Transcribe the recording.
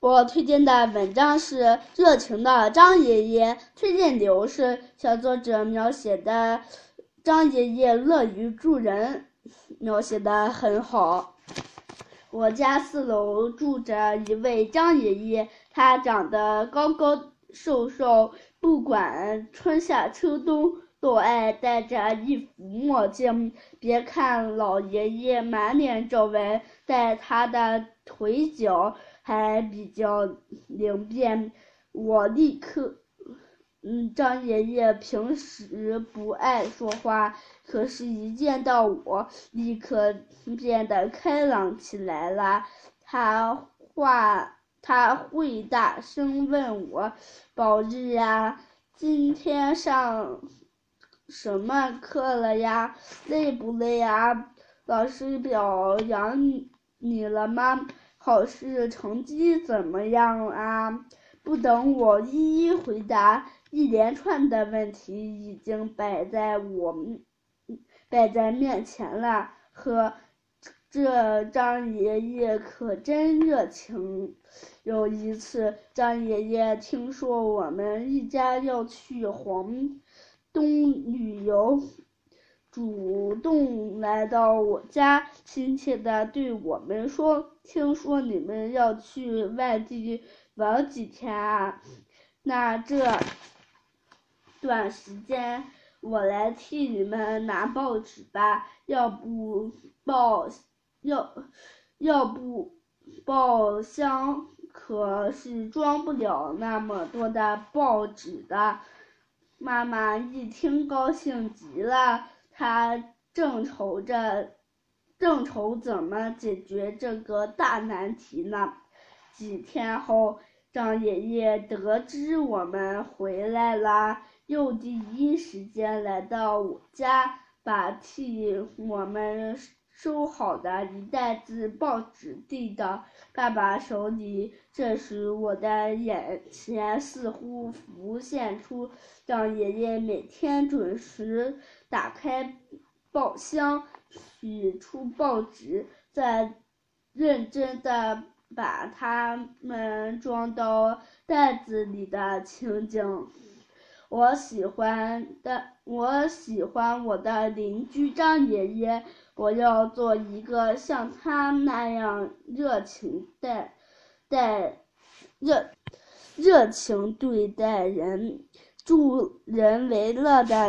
我推荐的文章是《热情的张爷爷》，推荐理由是小作者描写的张爷爷乐于助人，描写的很好。我家四楼住着一位张爷爷，他长得高高瘦瘦，不管春夏秋冬都爱戴着一副墨镜。别看老爷爷满脸皱纹，但他的腿脚。还比较灵便，我立刻，嗯，张爷爷平时不爱说话，可是，一见到我，立刻变得开朗起来了。他话，他会大声问我：“宝日呀，今天上什么课了呀？累不累呀？老师表扬你了吗？”考试成绩怎么样啊？不等我一一回答，一连串的问题已经摆在我摆在面前了。呵，这张爷爷可真热情。有一次，张爷爷听说我们一家要去黄东旅游。主动来到我家，亲切的对我们说：“听说你们要去外地玩几天啊？那这段时间我来替你们拿报纸吧。要不报要要不报箱可是装不了那么多的报纸的。”妈妈一听，高兴极了。他正愁着，正愁怎么解决这个大难题呢。几天后，张爷爷得知我们回来了，又第一时间来到我家，把替我们收好的一袋子报纸递到爸爸手里。这时，我的眼前似乎浮现出让爷爷每天准时。打开报箱，取出报纸，再认真的把它们装到袋子里的情景。我喜欢的，我喜欢我的邻居张爷爷。我要做一个像他那样热情待待热热情对待人、助人为乐的。